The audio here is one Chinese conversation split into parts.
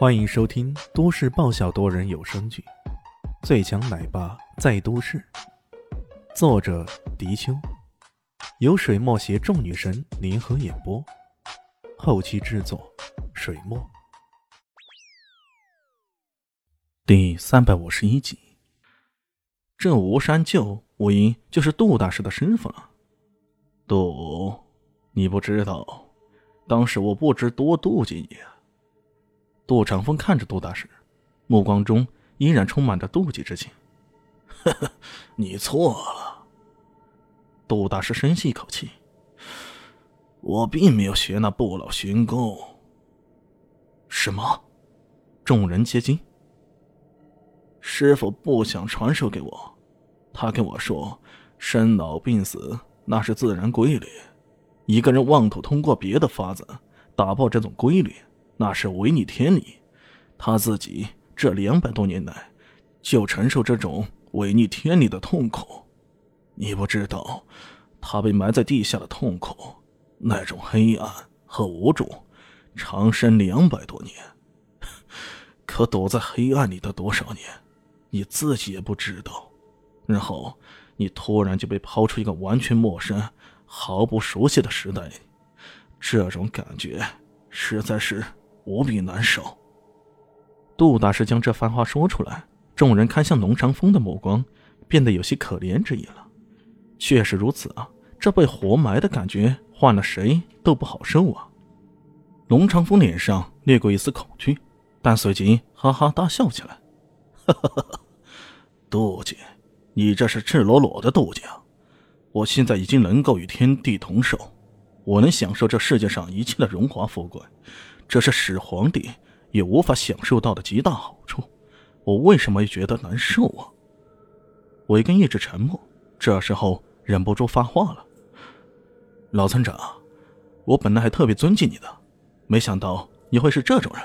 欢迎收听都市爆笑多人有声剧《最强奶爸在都市》，作者：迪秋，由水墨携众女神联合演播，后期制作：水墨。第三百五十一集，这吴山舅无疑就是杜大师的师傅了。杜，你不知道，当时我不知多妒忌你啊。杜长风看着杜大师，目光中依然充满着妒忌之情。呵呵，你错了。杜大师深吸一口气，我并没有学那不老寻功。什么？众人皆惊。师傅不想传授给我，他跟我说，生老病死那是自然规律，一个人妄图通过别的法子打破这种规律。那是违逆天理，他自己这两百多年来就承受这种违逆天理的痛苦。你不知道，他被埋在地下的痛苦，那种黑暗和无助，长生两百多年。可躲在黑暗里的多少年，你自己也不知道。然后你突然就被抛出一个完全陌生、毫不熟悉的时代，这种感觉实在是……无比难受。杜大师将这番话说出来，众人看向龙长风的目光变得有些可怜之意了。确实如此啊，这被活埋的感觉，换了谁都不好受啊。龙长风脸上掠过一丝恐惧，但随即哈哈大笑起来：“哈哈哈哈杜姐，你这是赤裸裸的妒忌啊！我现在已经能够与天地同寿，我能享受这世界上一切的荣华富贵。”这是始皇帝也无法享受到的极大好处，我为什么觉得难受啊？韦根一直沉默，这时候忍不住发话了：“老村长，我本来还特别尊敬你的，没想到你会是这种人，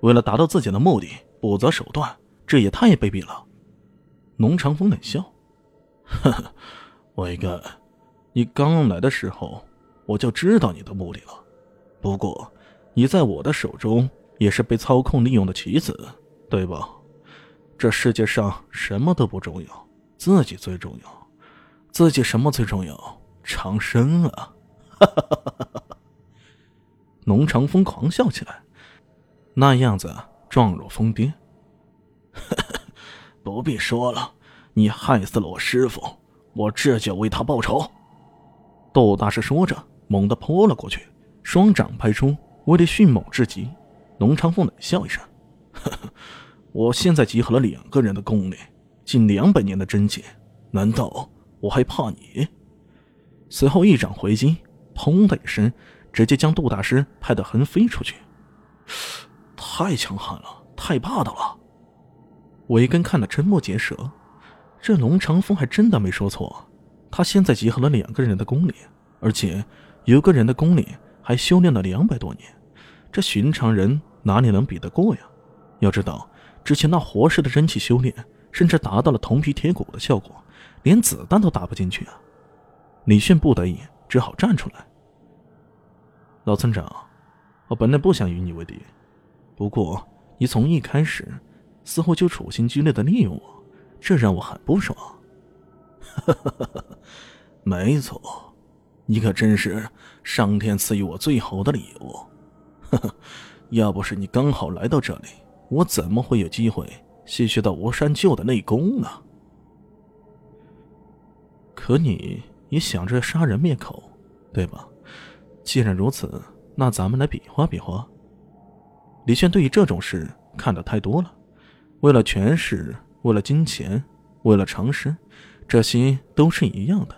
为了达到自己的目的不择手段，这也太卑鄙了。”农长风冷笑：“呵呵，韦根，你刚来的时候我就知道你的目的了，不过……”你在我的手中也是被操控利用的棋子，对吧？这世界上什么都不重要，自己最重要。自己什么最重要？长生啊！哈哈哈哈哈！农长风狂笑起来，那样子状若疯癫。不必说了，你害死了我师傅，我这就为他报仇。窦大师说着，猛地扑了过去，双掌拍出。威力迅猛至极，龙长风冷笑一声：“，我现在集合了两个人的功力，近两百年的真解，难道我还怕你？”随后一掌回击，砰的一声，直接将杜大师拍得横飞出去。太强悍了，太霸道了！韦根看得瞠目结舌，这龙长风还真的没说错，他现在集合了两个人的功力，而且有个人的功力还修炼了两百多年。这寻常人哪里能比得过呀？要知道，之前那活尸的真气修炼，甚至达到了铜皮铁骨的效果，连子弹都打不进去啊！李炫不得已只好站出来。老村长，我本来不想与你为敌，不过你从一开始似乎就处心积虑的利用我，这让我很不爽。哈哈哈哈没错，你可真是上天赐予我最好的礼物。呵呵，要不是你刚好来到这里，我怎么会有机会吸取到吴山舅的内功呢？可你也想着杀人灭口，对吧？既然如此，那咱们来比划比划。李炫对于这种事看得太多了，为了权势，为了金钱，为了长生，这些都是一样的。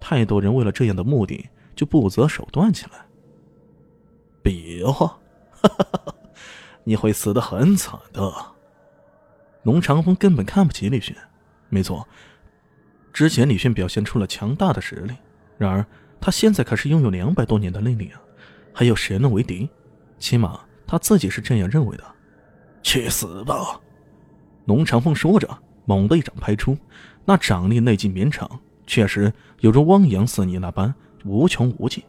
太多人为了这样的目的就不择手段起来。比划，你会死得很惨的。龙长风根本看不起李迅，没错，之前李迅表现出了强大的实力，然而他现在可是拥有两百多年的内力啊，还有谁能为敌？起码他自己是这样认为的。去死吧！龙长风说着，猛地一掌拍出，那掌力内劲绵长，确实有如汪洋四溢那般无穷无尽。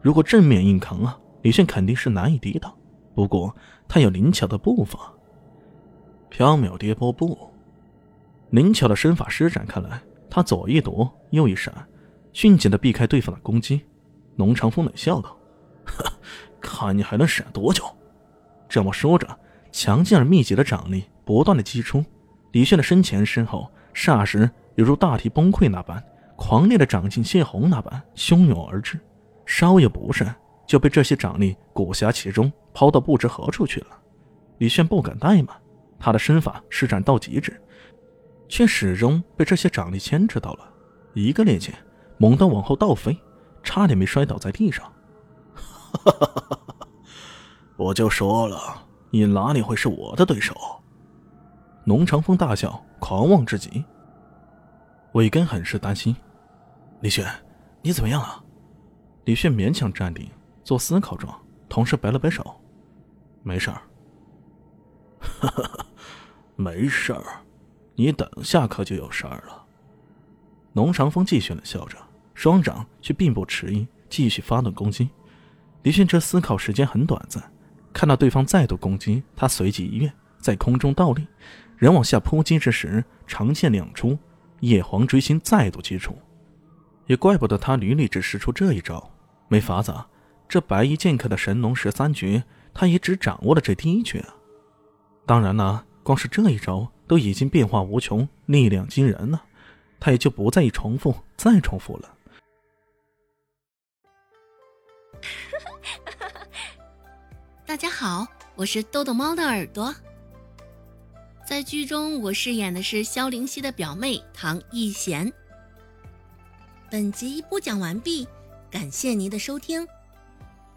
如果正面硬扛啊！李炫肯定是难以抵挡，不过他有灵巧的步伐，缥缈跌波步，灵巧的身法施展开来，他左一躲，右一闪，迅捷的避开对方的攻击。龙长风冷笑道：“看你还能闪多久？”这么说着，强劲而密集的掌力不断的击出，李炫的身前身后，霎时犹如大体崩溃那般，狂烈的掌劲泄洪那般汹涌而至，稍有不慎就被这些掌力裹挟其中，抛到不知何处去了。李炫不敢怠慢，他的身法施展到极致，却始终被这些掌力牵制到了，一个趔趄，猛地往后倒飞，差点没摔倒在地上。哈哈哈哈！我就说了，你哪里会是我的对手？龙长风大笑，狂妄至极。韦根很是担心：“李炫，你怎么样了？”李炫勉强站定，做思考状，同时摆了摆手：“没事儿。”“哈哈没事儿，你等下可就有事儿了。”龙长风继续冷笑着，双掌却并不迟疑，继续发动攻击。李迅这思考时间很短暂。看到对方再度攻击，他随即一跃，在空中倒立，人往下扑击之时，长剑两出，叶黄追星再度击出。也怪不得他屡屡只使出这一招，没法子，这白衣剑客的神农十三绝，他也只掌握了这第一绝。当然了，光是这一招都已经变化无穷，力量惊人了，他也就不在意重复，再重复了。大家好，我是豆豆猫的耳朵。在剧中，我饰演的是萧灵溪的表妹唐艺贤。本集播讲完毕，感谢您的收听。